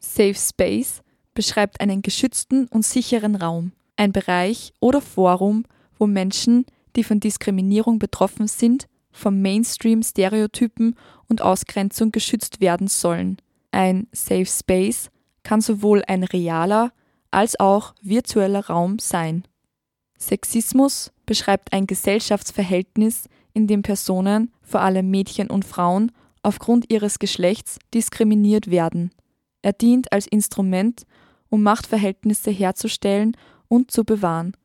Safe Space beschreibt einen geschützten und sicheren Raum, ein Bereich oder Forum, wo Menschen, die von Diskriminierung betroffen sind, vom Mainstream-Stereotypen und Ausgrenzung geschützt werden sollen. Ein Safe Space kann sowohl ein realer als auch virtueller Raum sein. Sexismus beschreibt ein Gesellschaftsverhältnis, in dem Personen, vor allem Mädchen und Frauen, aufgrund ihres Geschlechts diskriminiert werden. Er dient als Instrument, um Machtverhältnisse herzustellen und zu bewahren.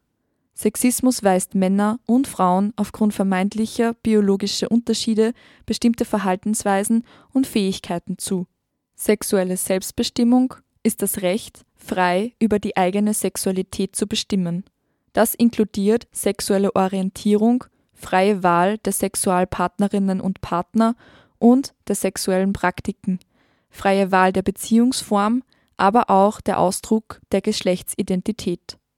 Sexismus weist Männer und Frauen aufgrund vermeintlicher biologischer Unterschiede bestimmte Verhaltensweisen und Fähigkeiten zu. Sexuelle Selbstbestimmung ist das Recht, frei über die eigene Sexualität zu bestimmen. Das inkludiert sexuelle Orientierung, freie Wahl der Sexualpartnerinnen und Partner und der sexuellen Praktiken, freie Wahl der Beziehungsform, aber auch der Ausdruck der Geschlechtsidentität.